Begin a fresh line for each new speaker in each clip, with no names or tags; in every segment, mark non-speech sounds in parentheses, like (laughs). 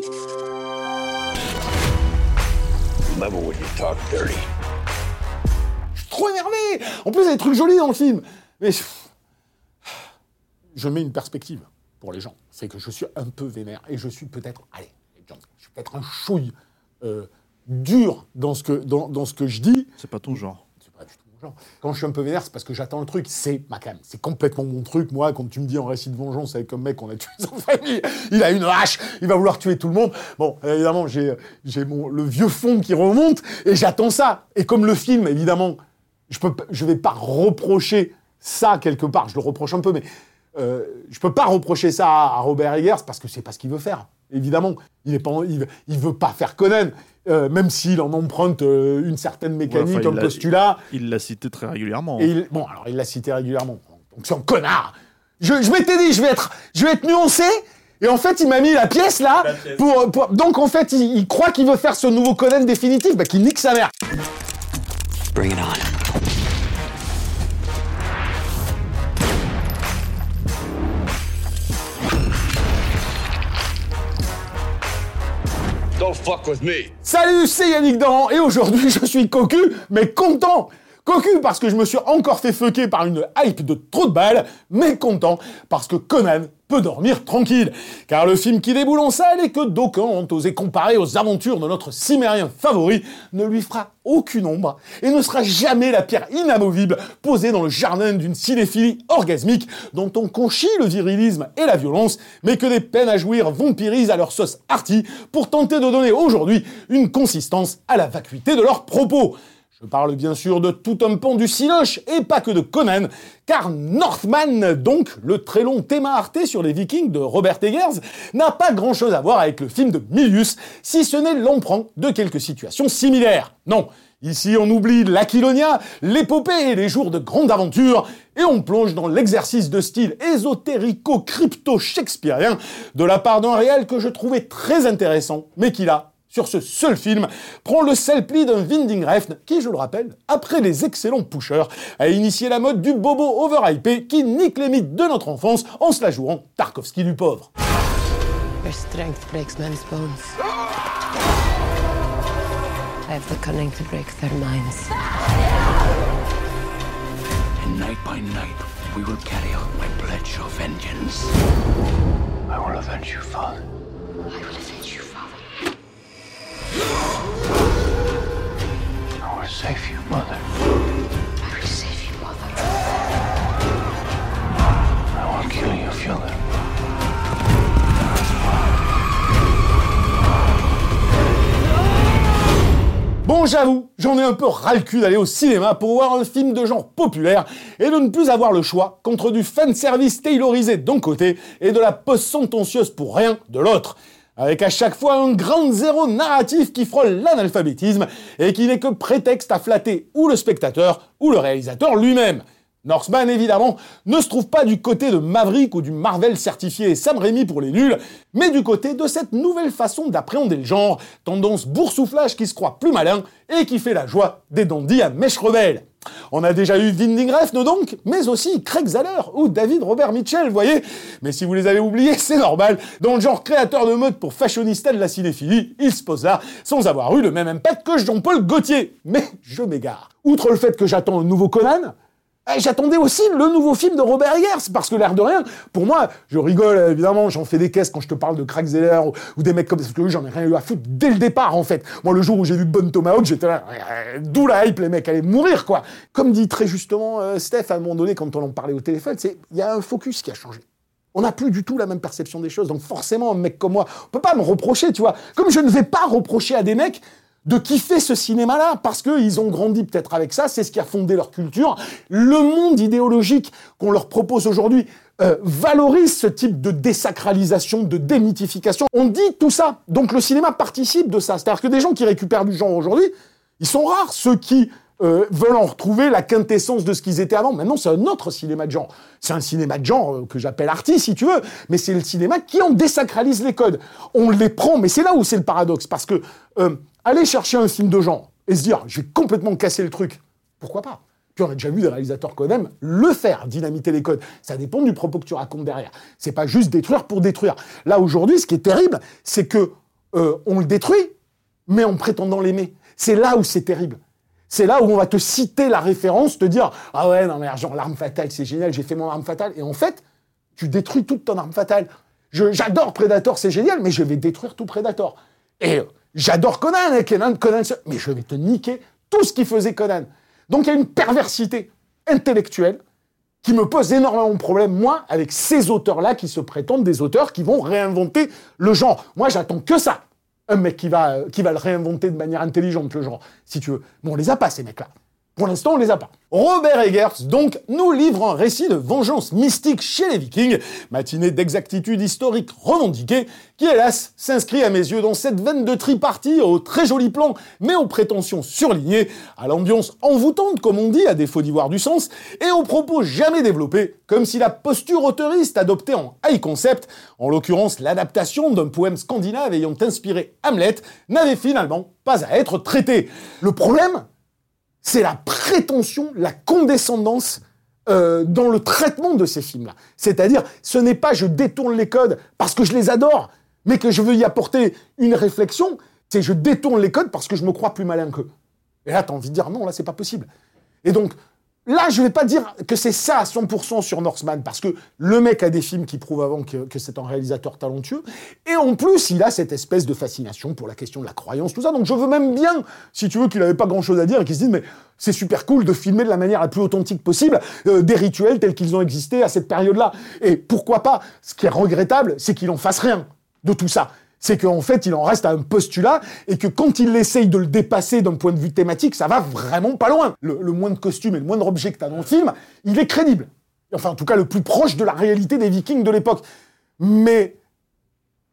When you talk dirty.
trop énervé En plus, il y a des trucs jolis dans le film. Mais je, je mets une perspective pour les gens. C'est que je suis un peu vénère et je suis peut-être, allez, je suis peut-être un chouille euh, dur dans ce, que, dans, dans ce que je dis.
C'est pas ton genre.
Quand je suis un peu vénère, c'est parce que j'attends le truc. C'est ma cam. C'est complètement mon truc. Moi, quand tu me dis en récit de vengeance avec un mec qu'on a tué (laughs) sa famille, il a une hache, il va vouloir tuer tout le monde. Bon, évidemment, j'ai le vieux fond qui remonte et j'attends ça. Et comme le film, évidemment, je pas- je vais pas reprocher ça quelque part. Je le reproche un peu, mais euh, je peux pas reprocher ça à Robert Eggers parce que c'est pas ce qu'il veut faire. Évidemment, il est pas, il, il veut pas faire Conan, euh, même s'il en emprunte euh, une certaine mécanique,
Ouais, enfin,
un postulat.
Il l'a cité très régulièrement.
Et il- bon, alors il l'a cité régulièrement. Donc c'est un connard. Je, je m'étais dit, je vais être, je vais être nuancé. Et en fait, il m'a mis la pièce là. Pour, pour- donc en fait, il, il croit qu'il veut faire ce nouveau Conan définitif, bah qu'il nique sa mère.
Bring it on. Me.
Salut, c'est Yannick Dahan et aujourd'hui je suis cocu, mais content. Cocu parce que je me suis encore fait fucker par une hype de trop de balles, mais content parce que Conan peut dormir tranquille. Car le film qui déboule en salle et que d'aucuns ont osé comparer aux aventures de notre cimérien favori ne lui fera aucune ombre et ne sera jamais la pierre inamovible posée dans le jardin d'une cinéphilie orgasmique dont on conchit le virilisme et la violence, mais que des peines à jouir vampirisent à leur sauce arty pour tenter de donner aujourd'hui une consistance à la vacuité de leurs propos. Je parle bien sûr de tout un pan du Cinoche et pas que de Conan, car Northman, donc le très long thème Arte sur les Vikings de Robert Eggers, n'a pas grand chose à voir avec le film de Milius, si ce n'est l'emprunt de quelques situations similaires. Non, ici on oublie l'Aquilonia, l'épopée et les jours de grande aventure, et on plonge dans l'exercice de style ésotérico-crypto-shakespearien de la part d'un réel que je trouvais très intéressant, mais qui là, sur ce seul film, prend le sel pli d'un Winding Refn qui, je le rappelle, après les excellents pushers, a initié la mode du bobo overhypé qui nique les mythes de notre enfance en se la jouant Tarkovsky du pauvre.
Your strength breaks men's bones. I have the cunning to break their minds.
And night by night, we will carry out my pledge of vengeance. I will avenge you, father.
I will avenge you.
I will save you, mother.
I will save you, mother.
I will kill you, father.
Bon, j'avoue, j'en ai un peu ras le cul d'aller au cinéma pour voir un film de genre populaire et de ne plus avoir le choix contre du fanservice taylorisé d'un côté et de la post sentencieuse pour rien de l'autre. Avec à chaque fois un grand zéro narratif qui frôle l'analphabétisme et qui n'est que prétexte à flatter ou le spectateur ou le réalisateur lui-même. Northman, évidemment, ne se trouve pas du côté de Maverick ou du Marvel certifié Sam Raimi pour les nuls, mais du côté de cette nouvelle façon d'appréhender le genre, tendance boursouflage qui se croit plus malin et qui fait la joie des dandys à mèche rebelle. On a déjà eu Winding Refn donc, mais aussi Craig Zahler ou David Robert Mitchell, voyez Mais si vous les avez oubliés, c'est normal. Dans le genre créateur de mode pour fashionista de la cinéphilie, il se pose là, sans avoir eu le même impact que Jean-Paul Gaultier. Mais je m'égare. Outre le fait que j'attends un nouveau Conan, J'attendais aussi le nouveau film de Robert Eggers, parce que l'air de rien, pour moi, je rigole évidemment, j'en fais des caisses quand je te parle de Craig Zeller ou, des mecs comme ça, parce que j'en ai rien eu à foutre dès le départ en fait. Moi, le jour où j'ai vu Bonne Tomahawk, j'étais là, d'où la hype, les mecs allaient mourir quoi. Comme dit très justement euh, Steph à un moment donné quand on en parlait au téléphone, c'est il y a un focus qui a changé. On n'a plus du tout la même perception des choses, donc forcément, un mec comme moi, on peut pas me reprocher, tu vois. Comme je ne vais pas reprocher à des mecs de kiffer ce cinéma-là, parce qu'ils ont grandi peut-être avec ça, c'est ce qui a fondé leur culture. Le monde idéologique qu'on leur propose aujourd'hui euh, valorise ce type de désacralisation, de démythification. On dit tout ça. Donc le cinéma participe de ça. C'est-à-dire que des gens qui récupèrent du genre aujourd'hui, ils sont rares ceux qui euh, veulent en retrouver la quintessence de ce qu'ils étaient avant. Maintenant, c'est un autre cinéma de genre. C'est un cinéma de genre euh, que j'appelle artiste, si tu veux, mais c'est le cinéma qui en désacralise les codes. On les prend, mais c'est là où c'est le paradoxe, parce que euh, aller chercher un film de genre et se dire, je vais complètement casser le truc, pourquoi pas? Puis on a déjà vu des réalisateurs qu'on aime le faire, dynamiter les codes. Ça dépend du propos que tu racontes derrière. C'est pas juste détruire pour détruire. Là aujourd'hui, ce qui est terrible, c'est que euh, on le détruit, mais en prétendant l'aimer. C'est là où c'est terrible. C'est là où on va te citer la référence, te dire ah ouais non mais genre l'arme fatale c'est génial, j'ai fait mon arme fatale et en fait tu détruis toute ton arme fatale. J'adore Predator, c'est génial, mais je vais détruire tout Predator. Et euh, j'adore Conan, et Conan, Conan, mais je vais te niquer tout ce qui faisait Conan. Donc il y a une perversité intellectuelle qui me pose énormément de problèmes, moi, avec ces auteurs-là qui se prétendent des auteurs qui vont réinventer le genre. Moi, j'attends que ça. Un mec qui va, euh, qui va le réinventer de manière intelligente, le genre, si tu veux. Mais on les a pas, ces mecs-là. Pour l'instant, on les a pas. Robert Eggers, donc, nous livre un récit de vengeance mystique chez les Vikings, matinée d'exactitude historique revendiquée, qui, hélas, s'inscrit à mes yeux dans cette veine de tripartie au très joli plan, mais aux prétentions surlignées, à l'ambiance envoûtante, comme on dit, à défaut d'y voir du sens, et aux propos jamais développés, comme si la posture auteuriste adoptée en high concept, en l'occurrence l'adaptation d'un poème scandinave ayant inspiré Hamlet, n'avait finalement pas à être traitée. Le problème, c'est la prétention, la condescendance euh, dans le traitement de ces films-là. C'est-à-dire, ce n'est pas je détourne les codes parce que je les adore, mais que je veux y apporter une réflexion, c'est je détourne les codes parce que je me crois plus malin qu'eux. Et là, t'as envie de dire non, là, c'est pas possible. Et donc, là, je vais pas dire que c'est ça à 100% sur Northman, parce que le mec a des films qui prouvent avant que, c'est un réalisateur talentueux, et en plus, il a cette espèce de fascination pour la question de la croyance, tout ça. Donc, je veux même bien, si tu veux, qu'il avait pas grand-chose à dire et qu'il se dise, mais c'est super cool de filmer de la manière la plus authentique possible euh, des rituels tels qu'ils ont existé à cette période-là. Et pourquoi pas Ce qui est regrettable, c'est qu'il en fasse rien de tout ça. C'est qu'en fait, il en reste à un postulat et que quand il essaye de le dépasser d'un point de vue thématique, ça va vraiment pas loin. Le, le moindre costume et le moindre objet que tu as dans le film, il est crédible. Enfin, en tout cas, le plus proche de la réalité des Vikings de l'époque. Mais,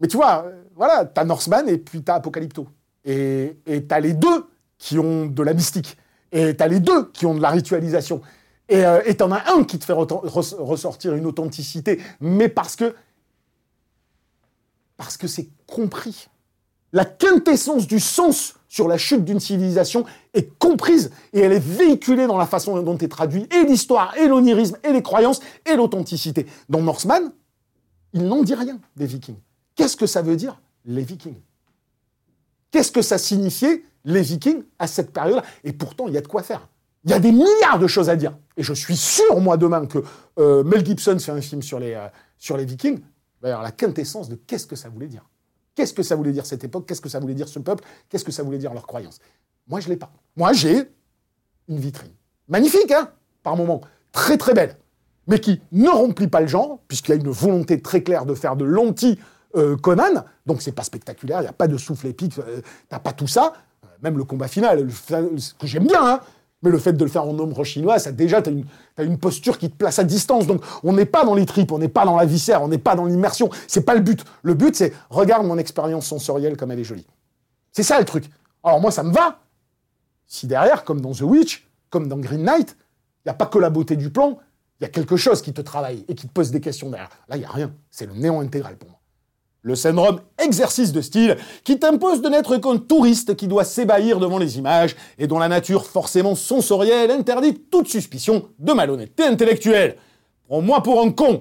mais tu vois, euh, voilà, t'as Norseman et puis t'as Apocalypto. Et t'as les deux qui ont de la mystique. Et t'as les deux qui ont de la ritualisation. Et euh, t'en as un qui te fait ressortir une authenticité, mais parce que parce que c'est compris. La quintessence du sens sur la chute d'une civilisation est comprise et elle est véhiculée dans la façon dont est traduit et l'histoire, et l'onirisme, et les croyances, et l'authenticité. Dans Norseman, il n'en dit rien des Vikings. Qu'est-ce que ça veut dire, les Vikings? Qu'est-ce que ça signifiait, les Vikings, à cette période-là? Et pourtant, il y a de quoi faire. Il y a des milliards de choses à dire. Et je suis sûr, moi, demain, que euh, Mel Gibson fait un film sur les, euh, sur les Vikings. Va y avoir la quintessence de qu'est-ce que ça voulait dire. Qu'est-ce que ça voulait dire cette époque? Qu'est-ce que ça voulait dire ce peuple? Qu'est-ce que ça voulait dire leurs croyances? Moi, je l'ai pas. Moi, j'ai une vitrine. Magnifique, hein Par moments. Très, très belle. Mais qui ne remplit pas le genre, puisqu'il y a une volonté très claire de faire de l'anti-Conan. donc, c'est pas spectaculaire, il n'y a pas de souffle épique, euh, t'as pas tout ça. Euh, Même le combat final, ce que j'aime bien, hein mais le fait de le faire en ombre chinois, ça déjà, une, t'as une posture qui te place à distance. Donc, on n'est pas dans les tripes, on n'est pas dans la viscère, on n'est pas dans l'immersion. C'est pas le but. Le but, c'est regarde mon expérience sensorielle comme elle est jolie. C'est ça le truc. Alors moi, ça me va. Si derrière, comme dans The Witch, comme dans Green Knight, il n'y a pas que la beauté du plan, il y a quelque chose qui te travaille et qui te pose des questions derrière. Là, il n'y a rien. C'est le néant intégral pour moi. Le syndrome exercice de style qui t'impose de n'être qu'un touriste qui doit s'ébahir devant les images et dont la nature forcément sensorielle interdit toute suspicion de malhonnêteté intellectuelle. Prends-moi pour un con.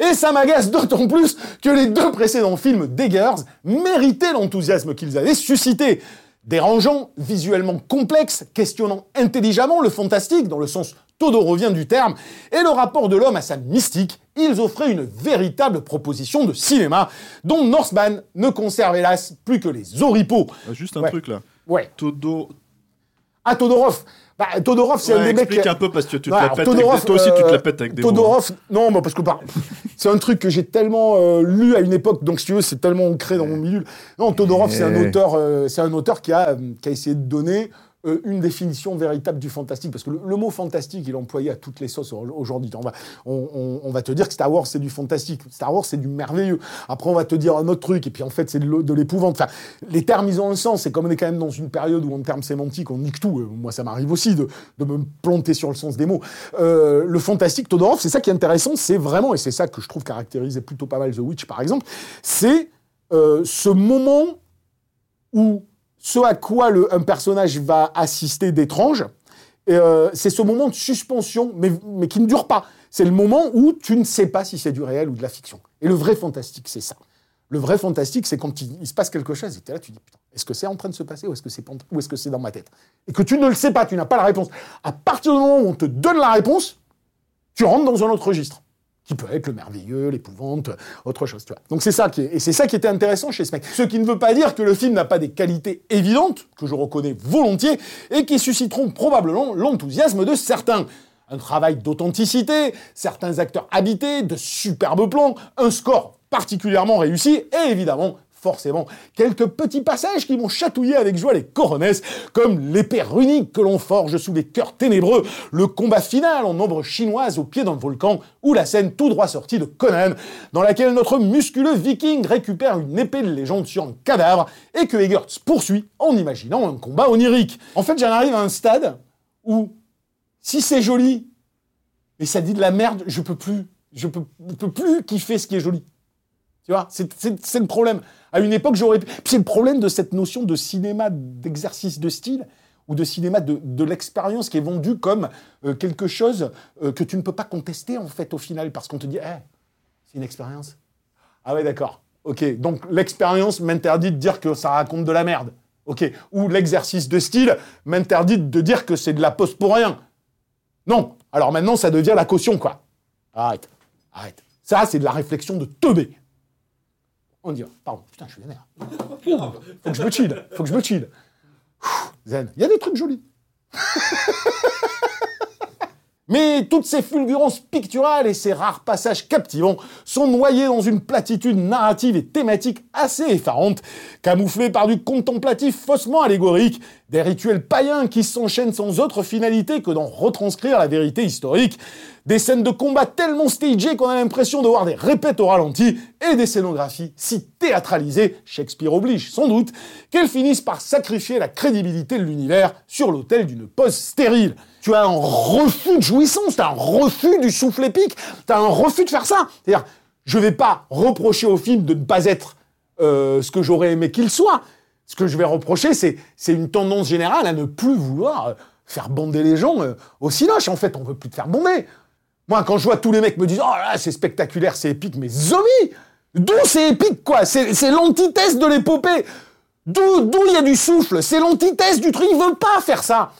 Et ça m'agace d'autant plus que les deux précédents films d'Eggers méritaient l'enthousiasme qu'ils avaient suscité. Dérangeant, visuellement complexe, questionnant intelligemment le fantastique dans le sens todorovien du terme, et le rapport de l'homme à sa mystique, ils offraient une véritable proposition de cinéma, dont Northman ne conserve hélas plus que les oripeaux.
Ah, Juste un
Ouais.
truc là.
Ouais.
Todo.
Ah, Todorov bah, Todorov, c'est un des mecs...
explique un peu parce que tu te
Ouais,
la pètes.
Todorov,
avec des- Toi aussi, tu te
euh,
la pètes avec des mots.
Todorov, non, bah, parce que par- c'est un truc que j'ai tellement euh, lu à une époque, donc si tu veux, c'est tellement ancré dans mon milieu. Non, Todorov, c'est un auteur, euh, c'est un auteur qui a, euh, qui a essayé de donner euh, une définition véritable du fantastique, parce que le, mot fantastique, il est employé à toutes les sauces au- aujourd'hui. On va, on, va te dire que Star Wars, c'est du fantastique. Star Wars, c'est du merveilleux. Après, on va te dire un autre truc, et puis en fait, c'est de, l'épouvante. Enfin, les termes, ils ont un sens. C'est comme on est quand même dans une période où, en termes sémantiques, on nique tout. Euh, Moi, ça m'arrive aussi de, me planter sur le sens des mots. Euh, le fantastique, Todorov, c'est ça qui est intéressant, c'est vraiment, et c'est ça que je trouve caractérisait plutôt pas mal The Witch, par exemple, c'est ce moment où ce à quoi un personnage va assister d'étrange, euh, c'est ce moment de suspension, mais, mais qui ne dure pas. C'est le moment où tu ne sais pas si c'est du réel ou de la fiction. Et le vrai fantastique, c'est ça. Le vrai fantastique, c'est quand il, se passe quelque chose et es là, tu dis, putain, est-ce que c'est en train de se passer ou est-ce que c'est est-ce que c'est dans ma tête? Et que tu ne le sais pas, tu n'as pas la réponse. À partir du moment où on te donne la réponse, tu rentres dans un autre registre qui peut être le merveilleux, l'épouvante, autre chose. Donc c'est ça qui et c'est ça qui était intéressant chez ce. Ce qui ne veut pas dire que le film n'a pas des qualités évidentes, que je reconnais volontiers, et qui susciteront probablement l'enthousiasme de certains. Un travail d'authenticité, certains acteurs habités, de superbes plans, un score particulièrement réussi, et évidemment, forcément, quelques petits passages qui m'ont chatouillé avec joie les coronesses, comme l'épée runique que l'on forge sous les cœurs ténébreux, le combat final en ombre chinoise au pied d'un volcan, ou la scène tout droit sortie de Conan, dans laquelle notre musculeux viking récupère une épée de légende sur un cadavre, et que Egertz poursuit en imaginant un combat onirique. En fait, j'en arrive à un stade où, si c'est joli, mais ça dit de la merde, je peux plus, je peux plus kiffer ce qui est joli. Tu vois, c'est- le problème. À une époque, j'aurais. pu- Puis c'est le problème de cette notion de cinéma d'exercice de style ou de cinéma de, de l'expérience qui est vendu comme euh, quelque chose euh, que tu ne peux pas contester en fait au final parce qu'on te dit, Eh, c'est une expérience. Ah ouais, d'accord. Ok, donc l'expérience m'interdit de dire que ça raconte de la merde. Ok, ou l'exercice de style m'interdit de dire que c'est de la pose pour rien. Non. Alors maintenant, ça devient la caution, quoi. Arrête. Arrête. Ça, c'est de la réflexion de teubé. On dit, pardon, putain, je suis vénère. (laughs) Faut que je me chill. Faut que je me chill. Zen. Il y a des trucs jolis. (laughs) Mais toutes ces fulgurances picturales et ces rares passages captivants sont noyés dans une platitude narrative et thématique assez effarante, camouflée par du contemplatif faussement allégorique, des rituels païens qui s'enchaînent sans autre finalité que d'en retranscrire la vérité historique, des scènes de combat tellement stagées qu'on a l'impression de voir des répètes au ralenti, et des scénographies si théâtralisées, Shakespeare oblige sans doute, qu'elles finissent par sacrifier la crédibilité de l'univers sur l'autel d'une pose stérile. Tu as un refus de jouissance, tu as un refus du souffle épique, tu as un refus de faire ça. C'est-à-dire, je vais pas reprocher au film de ne pas être euh, ce que j'aurais aimé qu'il soit. Ce que je vais reprocher, c'est une tendance générale à ne plus vouloir euh, faire bander les gens euh, au cinoche. En fait, on veut plus te faire bander. Moi, quand je vois tous les mecs me disent Oh là, c'est spectaculaire, c'est épique, mais zombie D'où c'est épique, quoi? C'est l'antithèse de l'épopée D'où d'où il y a du souffle? C'est l'antithèse du truc, il veut pas faire ça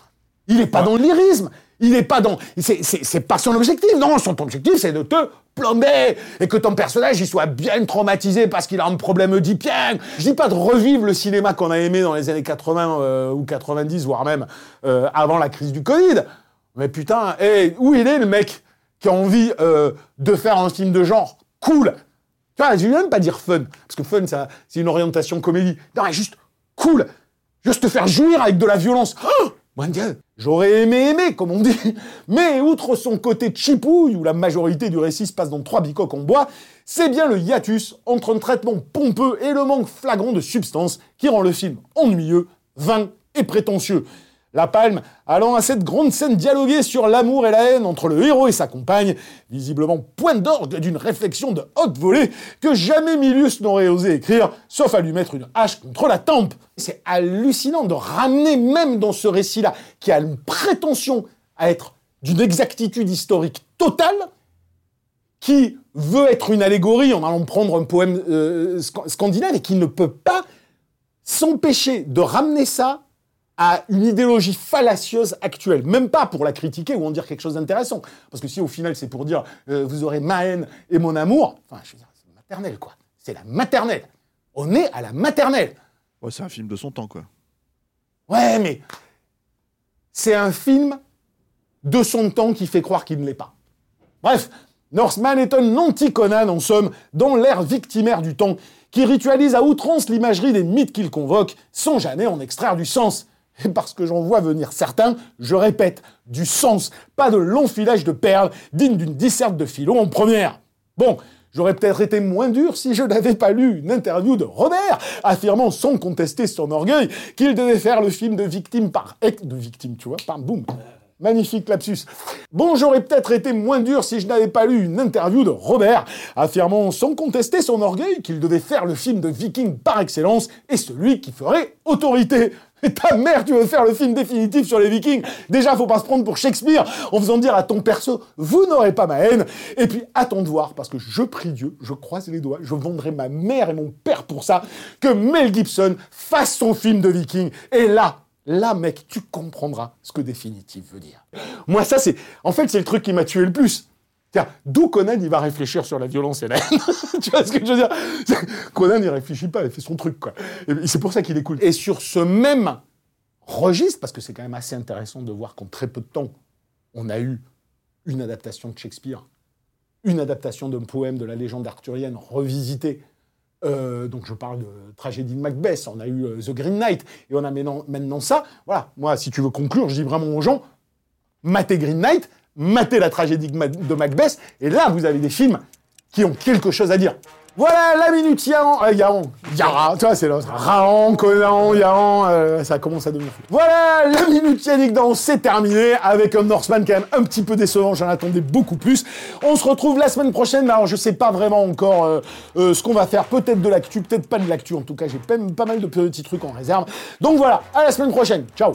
Il n'est pas dans le lyrisme il n'est pas dans. C'est pas son objectif. Non, son objectif, c'est de te plomber. Et que ton personnage, il soit bien traumatisé parce qu'il a un problème oedipien. Je dis pas de revivre le cinéma qu'on a aimé dans les années 80 euh, ou 90, voire même euh, avant la crise du Covid. Mais putain, hey, où il est le mec qui a envie euh, de faire un film de genre cool? Tu vois, je vais même pas dire fun, parce que fun, c'est une orientation comédie. Non, mais juste cool. Juste te faire jouir avec de la violence. Oh j'aurais aimé aimer, comme on dit. Mais outre son côté chipouille, où la majorité du récit se passe dans trois bicoques en bois, c'est bien le hiatus entre un traitement pompeux et le manque flagrant de substance qui rend le film ennuyeux, vain et prétentieux. La Palme allant à cette grande scène dialoguée sur l'amour et la haine entre le héros et sa compagne, visiblement point d'orgue d'une réflexion de haute volée que jamais Milius n'aurait osé écrire, sauf à lui mettre une hache contre la tempe. C'est hallucinant de ramener même dans ce récit-là, qui a une prétention à être d'une exactitude historique totale, qui veut être une allégorie en allant prendre un poème euh, sc- scandinave et qui ne peut pas s'empêcher de ramener ça à une idéologie fallacieuse actuelle, même pas pour la critiquer ou en dire quelque chose d'intéressant. Parce que si au final c'est pour dire euh, vous aurez ma haine et mon amour, enfin je veux dire, c'est maternelle quoi. C'est la maternelle. On est à la maternelle.
Ouais, c'est un film de son temps, quoi.
Ouais, mais c'est un film de son temps qui fait croire qu'il ne l'est pas. Bref, Northman est un anti-Conan, en somme, dans l'ère victimaire du temps, qui ritualise à outrance l'imagerie des mythes qu'il convoque, sans jamais en extraire du sens. Et (laughs) parce que j'en vois venir certains, je répète, du sens, pas de long filage de perles digne d'une disserte de philo en première. Bon, J'aurais peut-être été moins dur si je n'avais pas lu une interview de Robert affirmant sans contester son orgueil qu'il devait faire le film de victime par de victime, tu vois, par boum. Magnifique lapsus. Bon, j'aurais peut-être été moins dur si je n'avais pas lu une interview de Robert affirmant sans contester son orgueil qu'il devait faire le film de viking par excellence et celui qui ferait autorité. (laughs) Et ta mère, tu veux faire le film définitif sur les Vikings Déjà, faut pas se prendre pour Shakespeare en faisant dire à ton perso, vous n'aurez pas ma haine. Et puis, attends de voir, parce que je prie Dieu, je croise les doigts, je vendrai ma mère et mon père pour ça, que Mel Gibson fasse son film de Vikings. Et là, là, mec, tu comprendras ce que définitif veut dire. Moi, ça, c'est, en fait, c'est le truc qui m'a tué le plus. D'où Conan, il va réfléchir sur la violence et la haine. (laughs) tu vois ce que je veux dire? Conan, il réfléchit pas, il fait son truc, quoi. C'est pour ça qu'il est cool. Et sur ce même registre, parce que c'est quand même assez intéressant de voir qu'en très peu de temps, on a eu une adaptation de Shakespeare, une adaptation d'un poème de la légende arthurienne revisité. Euh, donc je parle de tragédie de Macbeth, on a eu euh, The Green Knight, et on a maintenant, maintenant ça. Voilà, moi, si tu veux conclure, je dis vraiment aux gens, matez Green Knight, matez la tragédie de Macbeth, et là, vous avez des films qui ont quelque chose à dire. Voilà la minute Yaran, euh, Yara, tu vois, c'est l'autre. Raon, Conan, Yaran, euh, ça commence à devenir fou. Voilà, la minute Yannick dans c'est terminé avec un Norseman quand même un petit peu décevant, j'en attendais beaucoup plus. On se retrouve la semaine prochaine, alors je sais pas vraiment encore euh, euh, ce qu'on va faire, peut-être de l'actu, peut-être pas de l'actu, en tout cas j'ai pas mal de petits trucs en réserve. Donc voilà, à la semaine prochaine, ciao